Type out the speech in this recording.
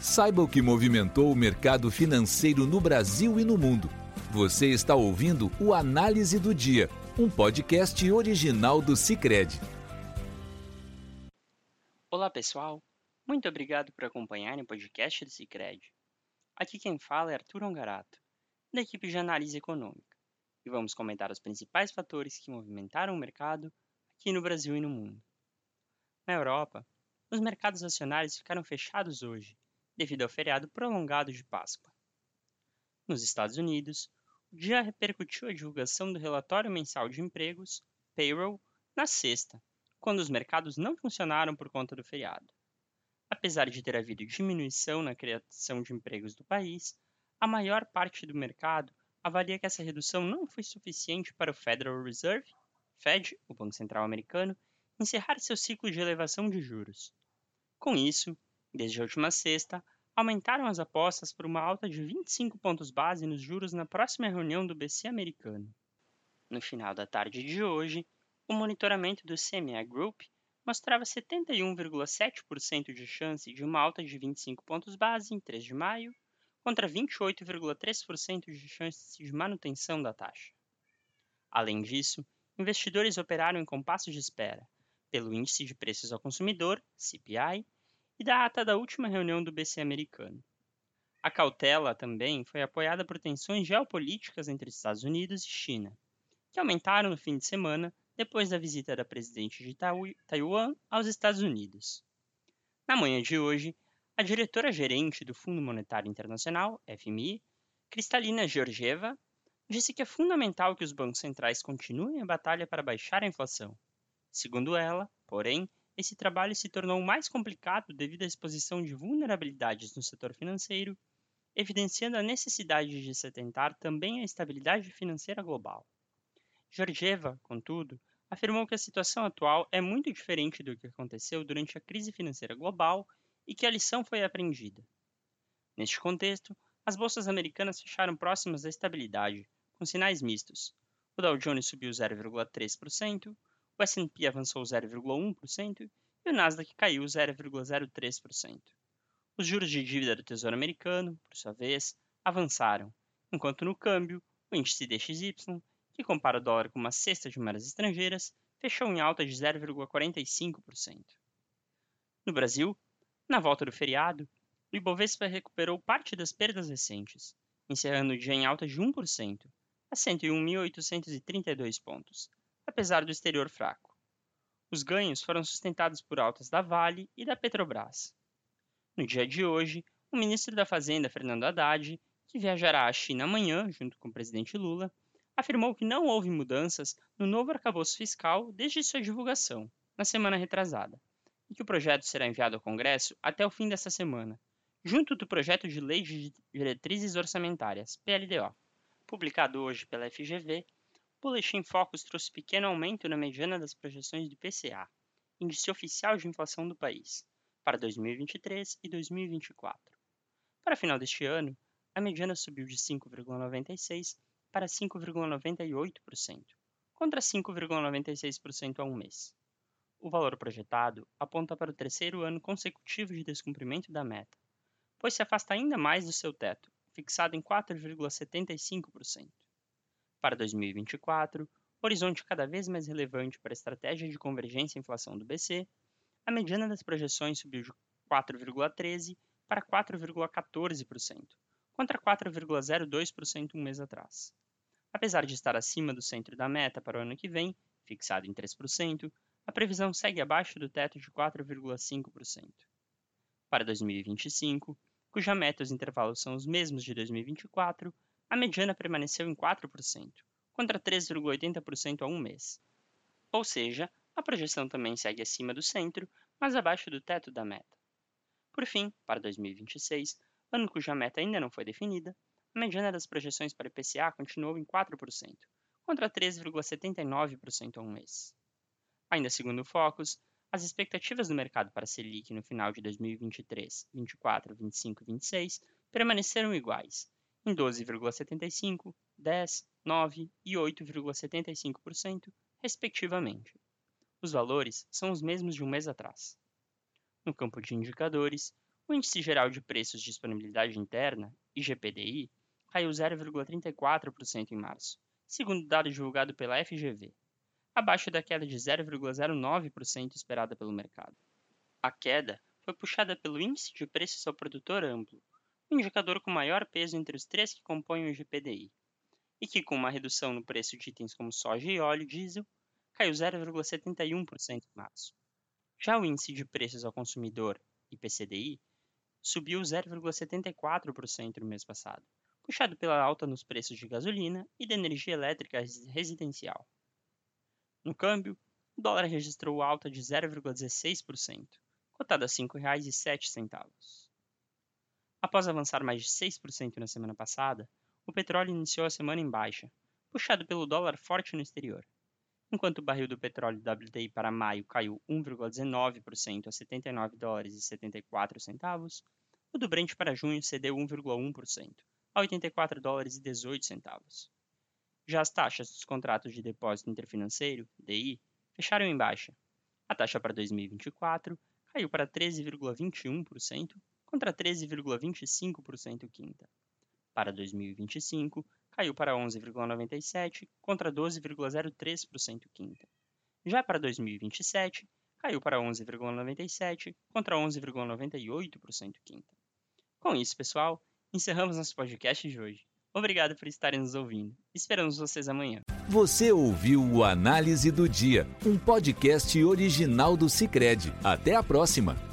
Saiba o que movimentou o mercado financeiro no Brasil e no mundo. Você está ouvindo o Análise do Dia, um podcast original do Cicred. Olá, pessoal. Muito obrigado por acompanharem o podcast do Cicred. Aqui quem fala é Arthur Ongarato, da equipe de análise econômica, e vamos comentar os principais fatores que movimentaram o mercado aqui no Brasil e no mundo. Na Europa, os mercados acionários ficaram fechados hoje devido ao feriado prolongado de Páscoa. Nos Estados Unidos, o dia repercutiu a divulgação do relatório mensal de empregos, payroll, na sexta, quando os mercados não funcionaram por conta do feriado. Apesar de ter havido diminuição na criação de empregos do país, a maior parte do mercado avalia que essa redução não foi suficiente para o Federal Reserve, Fed, o Banco Central Americano, encerrar seu ciclo de elevação de juros. Com isso, Desde a última sexta, aumentaram as apostas por uma alta de 25 pontos base nos juros na próxima reunião do BC americano. No final da tarde de hoje, o monitoramento do CME Group mostrava 71,7% de chance de uma alta de 25 pontos base em 3 de maio, contra 28,3% de chance de manutenção da taxa. Além disso, investidores operaram em compasso de espera pelo Índice de Preços ao Consumidor, CPI, e da ata da última reunião do BC americano. A cautela também foi apoiada por tensões geopolíticas entre Estados Unidos e China, que aumentaram no fim de semana depois da visita da presidente de Taiwan aos Estados Unidos. Na manhã de hoje, a diretora-gerente do Fundo Monetário Internacional, FMI, Kristalina Georgieva, disse que é fundamental que os bancos centrais continuem a batalha para baixar a inflação. Segundo ela, porém, esse trabalho se tornou mais complicado devido à exposição de vulnerabilidades no setor financeiro, evidenciando a necessidade de se atentar também à estabilidade financeira global. Georgieva, contudo, afirmou que a situação atual é muito diferente do que aconteceu durante a crise financeira global e que a lição foi aprendida. Neste contexto, as bolsas americanas fecharam próximas da estabilidade, com sinais mistos. O Dow Jones subiu 0,3%, o S&P avançou 0,1% e o Nasdaq caiu 0,03%. Os juros de dívida do Tesouro Americano, por sua vez, avançaram, enquanto no câmbio, o índice DXY, que compara o dólar com uma cesta de moedas estrangeiras, fechou em alta de 0,45%. No Brasil, na volta do feriado, o Ibovespa recuperou parte das perdas recentes, encerrando o dia em alta de 1%, a 101.832 pontos, apesar do exterior fraco. Os ganhos foram sustentados por altas da Vale e da Petrobras. No dia de hoje, o ministro da Fazenda, Fernando Haddad, que viajará à China amanhã, junto com o presidente Lula, afirmou que não houve mudanças no novo arcabouço fiscal desde sua divulgação, na semana retrasada, e que o projeto será enviado ao Congresso até o fim desta semana, junto do projeto de Lei de Diretrizes Orçamentárias, PLDO, publicado hoje pela FGV o Boletim Focus trouxe pequeno aumento na mediana das projeções do IPCA, Índice Oficial de Inflação do país, para 2023 e 2024. Para final deste ano, a mediana subiu de 5,96% para 5,98%, contra 5,96% há um mês. O valor projetado aponta para o terceiro ano consecutivo de descumprimento da meta, pois se afasta ainda mais do seu teto, fixado em 4,75%. Para 2024, horizonte cada vez mais relevante para a estratégia de convergência e inflação do BC, a mediana das projeções subiu de 4,13% para 4,14%, contra 4,02% um mês atrás. Apesar de estar acima do centro da meta para o ano que vem, fixado em 3%, a previsão segue abaixo do teto de 4,5%. Para 2025, cuja meta e os intervalos são os mesmos de 2024, a mediana permaneceu em 4%, contra 3,80% há um mês. Ou seja, a projeção também segue acima do centro, mas abaixo do teto da meta. Por fim, para 2026, ano cuja meta ainda não foi definida, a mediana das projeções para IPCA continuou em 4%, contra 3,79% há um mês. Ainda segundo o Focus, as expectativas do mercado para a Selic no final de 2023, 24, 25 e 26 permaneceram iguais, em 12,75%, 10%, 9% e 8,75%, respectivamente. Os valores são os mesmos de um mês atrás. No campo de indicadores, O Índice Geral de Preços de Disponibilidade Interna, IGPDI, caiu 0,34% em março, segundo dado divulgado pela FGV, abaixo da queda de 0,09% esperada pelo mercado. A queda foi puxada pelo Índice de Preços ao Produtor Amplo, o indicador com maior peso entre os três que compõem o IGPDI, e que, com uma redução no preço de itens como soja e óleo diesel, caiu 0,71% em março. Já o Índice de Preços ao Consumidor, IPCDI, subiu 0,74% no mês passado, puxado pela alta nos preços de gasolina e da energia elétrica residencial. No câmbio, o dólar registrou alta de 0,16%, cotado a R$ 5,07. Após avançar mais de 6% na semana passada, o petróleo iniciou a semana em baixa, puxado pelo dólar forte no exterior. Enquanto o barril do petróleo WTI para maio caiu 1,19% a 79 dólares e 74 centavos, o do Brent para junho cedeu 1,1% a 84 dólares e 18 centavos. Já as taxas dos contratos de depósito interfinanceiro, DI, fecharam em baixa. A taxa para 2024 caiu para 13,21% contra 13,25% quinta. Para 2025, caiu para 11,97% contra 12,03% quinta. Já para 2027, caiu para 11,97% contra 11,98% quinta. Com isso, pessoal, encerramos nosso podcast de hoje. Obrigado por estarem nos ouvindo. Esperamos vocês amanhã. Você ouviu o Análise do Dia, um podcast original do Cicred. Até a próxima!